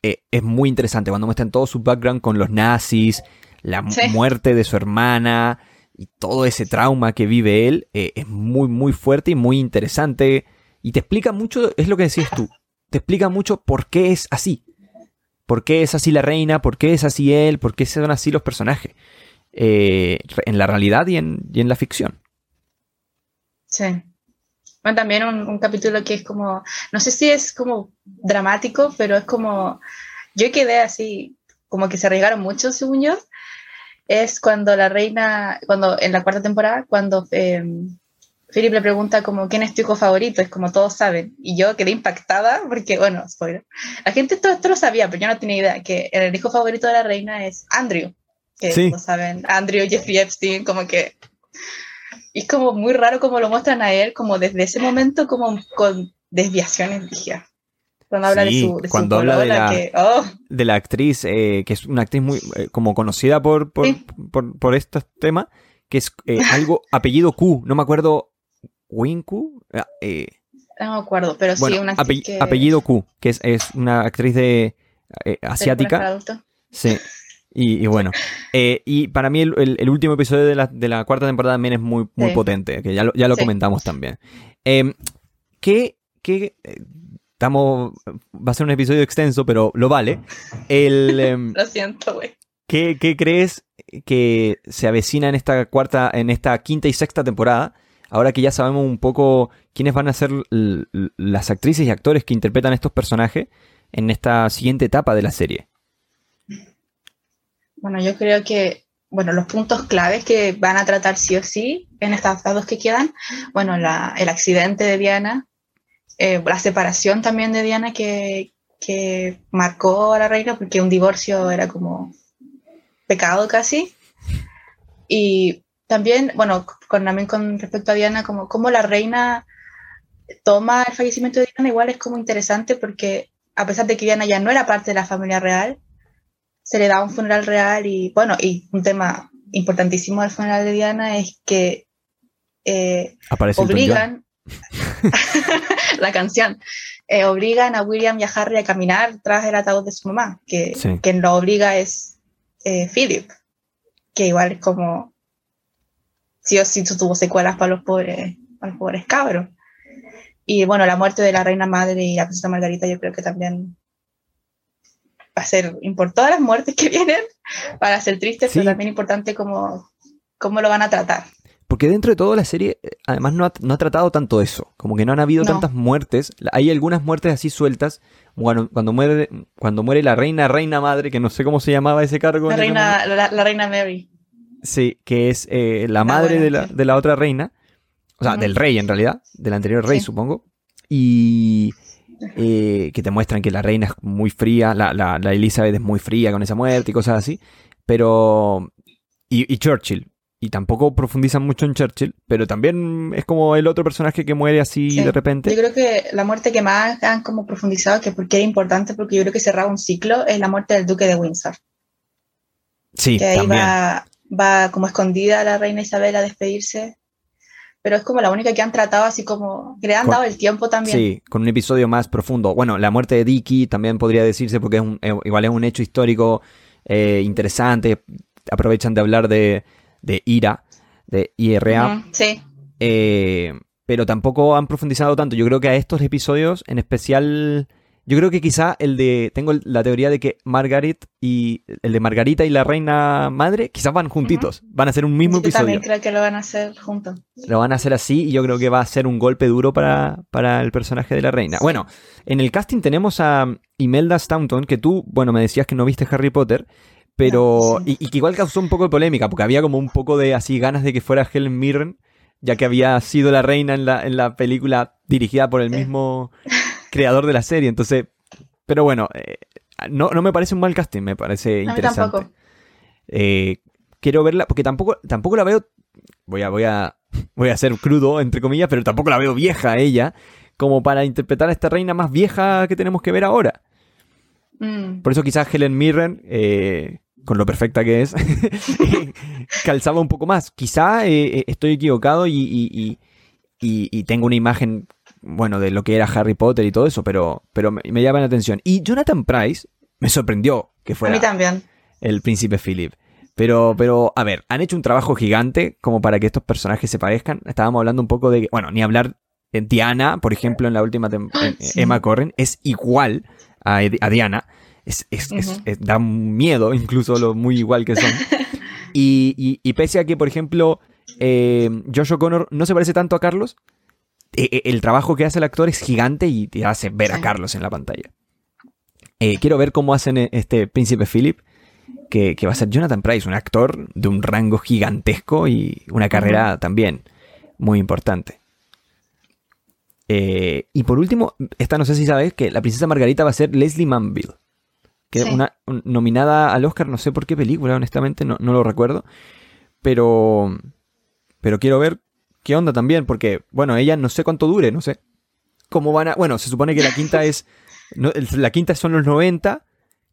eh, es muy interesante cuando muestran todo su background con los nazis, la Sí. muerte de su hermana y todo ese trauma que vive él. eh, es muy, muy fuerte y muy interesante. Y te explica mucho, es lo que decías tú, te explica mucho por qué es así. ¿Por qué es así la reina? ¿Por qué es así él? ¿Por qué son así los personajes? Eh, en la realidad y en, y en la ficción. Sí. Bueno, también un, un capítulo que es como, no sé si es como dramático, pero es como, yo quedé así, como que se arriesgaron mucho, según yo, es cuando la reina, cuando en la cuarta temporada, cuando eh, Philip le pregunta como, ¿quién es tu hijo favorito? Es como todos saben. Y yo quedé impactada porque, bueno, spoiler. La gente todo esto lo sabía, pero yo no tenía idea que el hijo favorito de la reina es Andrew. Que Sí. no saben, Andrew, Jeffrey Epstein, como que y es como muy raro como lo muestran a él, como desde ese momento, como con desviaciones, dije. Cuando habla Sí, de su, de su cuando habla de la- que, oh, De la actriz, eh, que es una actriz muy eh, como conocida por, por, Sí. por, por estos temas, que es eh, algo, apellido Q, no me acuerdo, Winku, Ah, no me acuerdo, pero bueno, sí, una ape- actriz que... apellido Q, que es, es una actriz de asiática. Sí. Y, y bueno, eh, y para mí el, el- el último episodio de la, de la cuarta temporada también es muy, muy Sí. potente, que ya lo, ya lo Sí. comentamos también. Eh, ¿Qué, qué, estamos, va a ser un episodio extenso, pero lo vale. El, em, Lo siento, güey. ¿qué, qué crees que se avecina en esta cuarta, en esta quinta y sexta temporada? Ahora que ya sabemos un poco quiénes van a ser las actrices y actores que interpretan estos personajes en esta siguiente etapa de la serie. Bueno, yo creo que, bueno, los puntos claves que van a tratar sí o sí en estas dos que quedan, bueno, la, el accidente de Diana, eh, la separación también de Diana que, que marcó a la reina, porque un divorcio era como pecado casi. Y también, bueno, con, también con respecto a Diana, como, como la reina toma el fallecimiento de Diana, igual es como interesante porque a pesar de que Diana ya no era parte de la familia real, se le da un funeral real y bueno, y un tema importantísimo del funeral de Diana es que eh, obligan, la canción, eh, obligan a William y a Harry a caminar tras el ataúd de su mamá, que Sí. quien lo obliga es eh, Philip, que igual es como, sí o sí tuvo secuelas para los pobres, para los pobres cabros. Y bueno, la muerte de la reina madre y la princesa Margarita yo creo que también va a ser, por todas las muertes que vienen, para ser tristes, Sí. pero también importante cómo, cómo lo van a tratar. Porque dentro de todo la serie, eh, además no ha, no ha tratado tanto eso. Como que no han habido No. tantas muertes. Hay algunas muertes así sueltas. Bueno, cuando muere, cuando muere la reina, reina madre, que no sé cómo se llamaba ese cargo. La reina, la, la reina Mary. Sí, que es eh, la madre de, la, de la otra reina. O sea, del rey en realidad. Del anterior rey, Sí. supongo. Y eh, que te muestran que la reina es muy fría. La, la, la Elizabeth es muy fría con esa muerte y cosas así. Pero... Y, y Churchill. Y tampoco profundizan mucho en Churchill. Pero también es como el otro personaje que muere así Sí. de Yo repente. creo que la muerte que más han como profundizado, que porque era importante, porque yo creo que cerraba un ciclo, es la muerte del duque de Windsor. Sí, que ahí también. va, va como escondida la reina Isabel a despedirse. Pero es como la única que han tratado así como, que le han Con- dado el tiempo también. Sí, con un episodio más profundo. Bueno, la muerte de Dicky también podría decirse porque es un- eh, igual es un hecho histórico eh, interesante. Aprovechan de hablar de, de IRA, de IRA, sí, eh, pero tampoco han profundizado tanto. Yo creo que a estos episodios, en especial Yo creo que quizá el de. Tengo la teoría de que Margaret y. El de Margarita y la reina madre, quizás van juntitos. Van a ser un mismo Yo episodio. también creo que lo van a hacer juntos. Lo van a hacer así y yo creo que va a ser un golpe duro para, para el personaje de la reina. Bueno, en el casting tenemos a Imelda Staunton, que tú, bueno, me decías que no viste Harry Potter, pero. No, sí. y, y que igual causó un poco de polémica, porque había como un poco de así ganas de que fuera Helen Mirren, ya que había sido la reina en la, en la película dirigida por el Sí. mismo creador de la serie. Entonces. Pero bueno, eh, no, no me parece un mal casting, me parece A mí interesante. tampoco. Eh, quiero verla, porque tampoco, tampoco la veo. Voy a, voy a. Voy a ser crudo, entre comillas, pero tampoco la veo vieja ella. Como para interpretar a esta reina más vieja que tenemos que ver ahora. Mm. Por eso quizás Helen Mirren, eh, con lo perfecta que es, calzaba un poco más. Quizá eh, estoy equivocado y, y- y- y- y tengo una imagen, bueno, de lo que era Harry Potter y todo eso, pero, pero me, me llama la atención. Y Jonathan Price me sorprendió que A fuera mí también. el príncipe Philip. Pero, pero, a ver, han hecho un trabajo gigante como para que estos personajes se parezcan. Estábamos hablando un poco de, bueno, ni hablar de Diana, por ejemplo, en la última tem- en- Sí. Emma Corrin, es igual a, a Diana. Es, es- da miedo, incluso lo muy igual que son. Y, y- y pese a que, por ejemplo, eh, Josh O'Connor no se parece tanto a Carlos, eh, eh, el trabajo que hace el actor es gigante y te hace ver a. Carlos en la pantalla. Eh, quiero ver cómo hacen eh, este príncipe Philip, que, que va a ser Jonathan Price, un actor de un rango gigantesco y una carrera también muy importante. Eh, y por último, esta no sé si sabes que la princesa Margarita va a ser Leslie Manville, que Sí. una un- nominada al Oscar, no sé por qué película, honestamente, no, no lo recuerdo, pero pero quiero ver qué onda también, porque bueno, ella no sé cuánto dure, no sé cómo van a, bueno, se supone que la quinta es no, la quinta son los 90,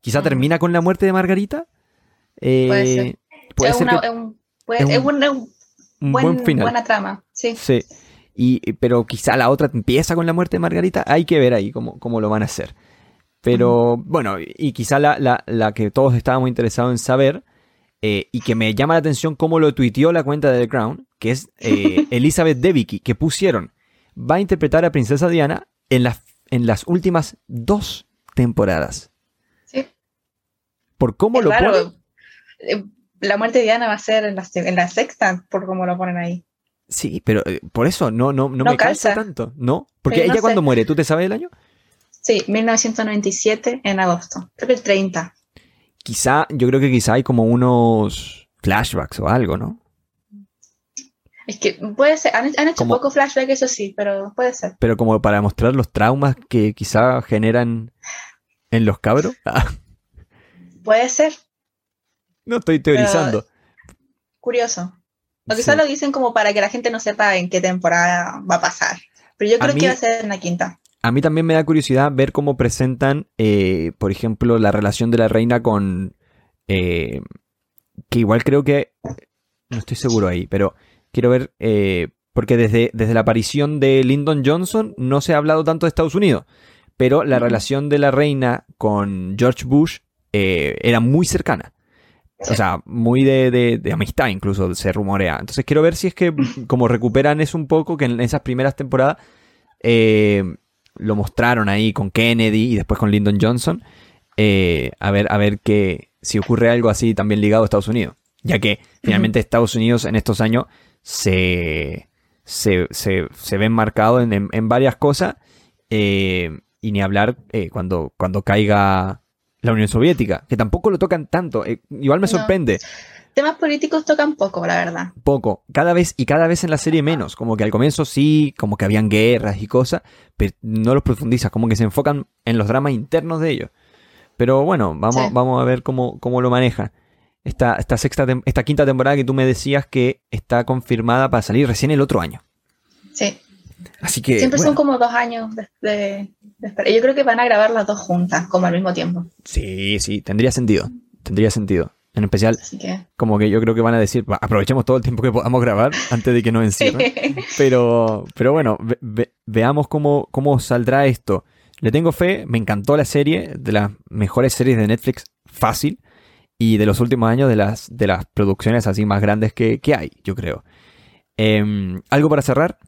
quizá termina con la muerte de Margarita. Eh, Puede ser. puede es, ser una, que un, puede- es un- es un un buen- buen final. buena trama. Sí. Sí. Y, pero quizá la otra empieza con la muerte de Margarita. Hay que ver ahí cómo, cómo lo van a hacer. Pero bueno, y quizá la, la- la que todos estábamos interesados en saber, eh, y que me llama la atención cómo lo tuiteó la cuenta de The Crown, que es eh, Elizabeth Debicki, que pusieron, va a interpretar a Princesa Diana en las, en las últimas dos temporadas. Sí. Por cómo Es lo raro. ponen. Eh, La muerte de Diana va a ser en la, en la sexta, por cómo lo ponen ahí. Sí, pero eh, por eso no, no, no, No me calza tanto, ¿no? Porque Pero no ella cuando sé. muere, ¿tú te sabes el año? Sí, 1997 en agosto. Creo que el 30. Quizá, yo creo que quizá hay como unos flashbacks o algo, ¿no? Es que puede ser. Han, han hecho Como- poco flashback, eso sí, pero puede ser. Pero como para mostrar los traumas que quizá generan en los cabros. Ah, Puede ser. no estoy teorizando. Curioso. O Sí. quizás lo dicen como para que la gente no sepa en qué temporada va a pasar. Pero yo creo mí- que va a ser en la quinta. A mí también me da curiosidad ver cómo presentan, eh, por ejemplo, la relación de la reina con... eh, que igual creo que... No estoy seguro ahí, pero quiero ver... eh, porque desde, desde la aparición de Lyndon Johnson no se ha hablado tanto de Estados Unidos. Pero la relación de la reina con George Bush era muy cercana. O sea, muy de, de- de amistad incluso se rumorea. Entonces quiero ver si es que como recuperan eso un poco, que en esas primeras temporadas eh, lo mostraron ahí con Kennedy y después con Lyndon Johnson. eh, a ver, a ver que, si ocurre algo así también ligado a Estados Unidos. Ya que finalmente Estados Unidos en estos años se, se, se, se ven marcados en, en- en varias cosas. eh, y ni hablar eh, cuando, cuando caiga la Unión Soviética, que tampoco lo tocan tanto. eh, igual me No. sorprende Temas políticos tocan poco, la verdad. poco, cada vez y cada vez en la serie menos, como que al comienzo sí, como que habían guerras y cosas, pero no los profundizas, como que se enfocan en los dramas internos de ellos. Pero bueno, vamos, Sí. vamos a ver cómo, cómo lo maneja. Esta, esta sexta, esta quinta temporada que tú me decías que está confirmada para salir recién el otro año. Sí. Así que Siempre bueno, son como dos años de, de- de espera. Yo creo que van a grabar las dos juntas, como al mismo tiempo. sí, sí, tendría sentido, tendría sentido. En especial, que. como que yo creo que van a decir, "Va, aprovechemos todo el tiempo que podamos grabar antes de que nos encierren. Pero, pero bueno, ve- ve- veamos cómo, cómo saldrá esto. Le tengo fe, me encantó la serie, de las mejores series de Netflix, fácil, y de los últimos años de las, de las producciones así más grandes que, que hay, yo creo. Em, ¿Algo para cerrar?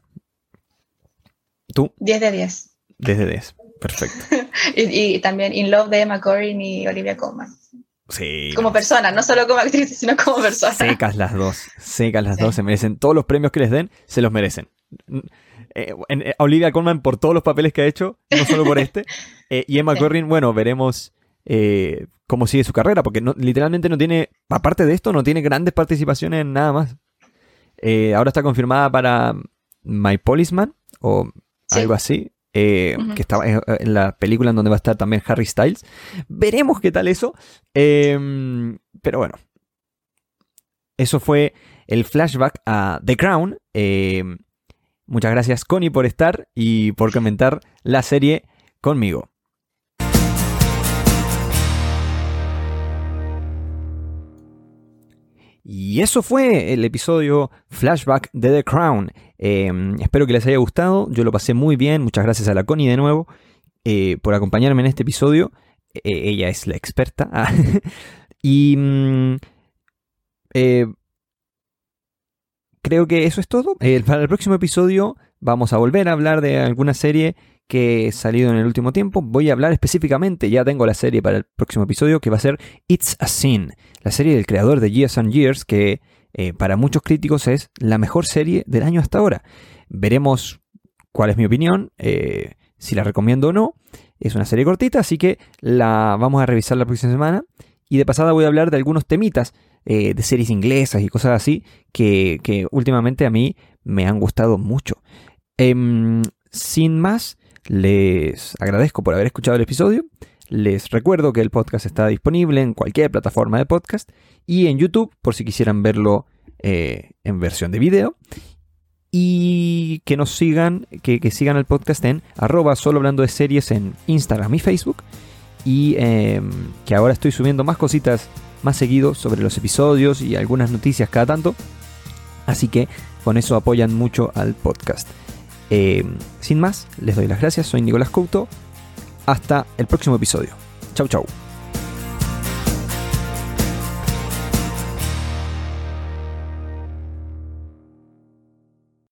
Tú, 10 de 10. desde 10. Perfecto. y, también In Love de Emma Corrin y Olivia Colman. Sí. Como persona, no solo como actriz, sino como persona. Secas las dos, secas las dos, se merecen todos los premios que les den, se los merecen. Eh, eh, Olivia Colman por todos los papeles que ha hecho, no solo por este. Eh, y Emma Corrin, bueno, veremos cómo sigue su carrera, porque literalmente no tiene, aparte de esto, no tiene grandes participaciones en nada más. ahora está confirmada para My Policeman o algo así. Que estaba en la película en donde va a estar también Harry Styles. Veremos qué tal eso. Em, pero bueno. Eso fue el flashback a The Crown. Em, Muchas gracias Connie por estar y por comentar la serie conmigo. Y eso fue el episodio flashback de The Crown. Em, espero que les haya gustado. Yo lo pasé muy bien. Muchas gracias a la Connie de nuevo eh, por acompañarme en este episodio. E, ella es la experta. y mm, eh, creo que eso es todo. para el próximo episodio vamos a volver a hablar de alguna serie que ha salido en el último tiempo. Voy a hablar específicamente, ya tengo la serie para el próximo episodio, que va a ser It's a Sin, la serie del creador de Years and Years, que eh, para muchos críticos es la mejor serie del año hasta ahora. Veremos cuál es mi opinión, eh, si la recomiendo o no. Es una serie cortita, así que la vamos a revisar la próxima semana. Y de pasada voy a hablar de algunos temitas eh, de series inglesas y cosas así que, últimamente a mí me han gustado mucho. Em, sin más, les agradezco por haber escuchado el episodio. Les recuerdo que el podcast está disponible en cualquier plataforma de podcast y en YouTube por si quisieran verlo eh, en versión de video. Y que nos sigan, que, sigan el podcast en arroba solo hablando de series en Instagram y Facebook. Y em, que ahora estoy subiendo más cositas más seguido sobre los episodios y algunas noticias cada tanto. Así que con eso apoyan mucho al podcast. Eh, sin más, les doy las gracias. Soy Nicolás Couto. Hasta el próximo episodio. Chau, chau.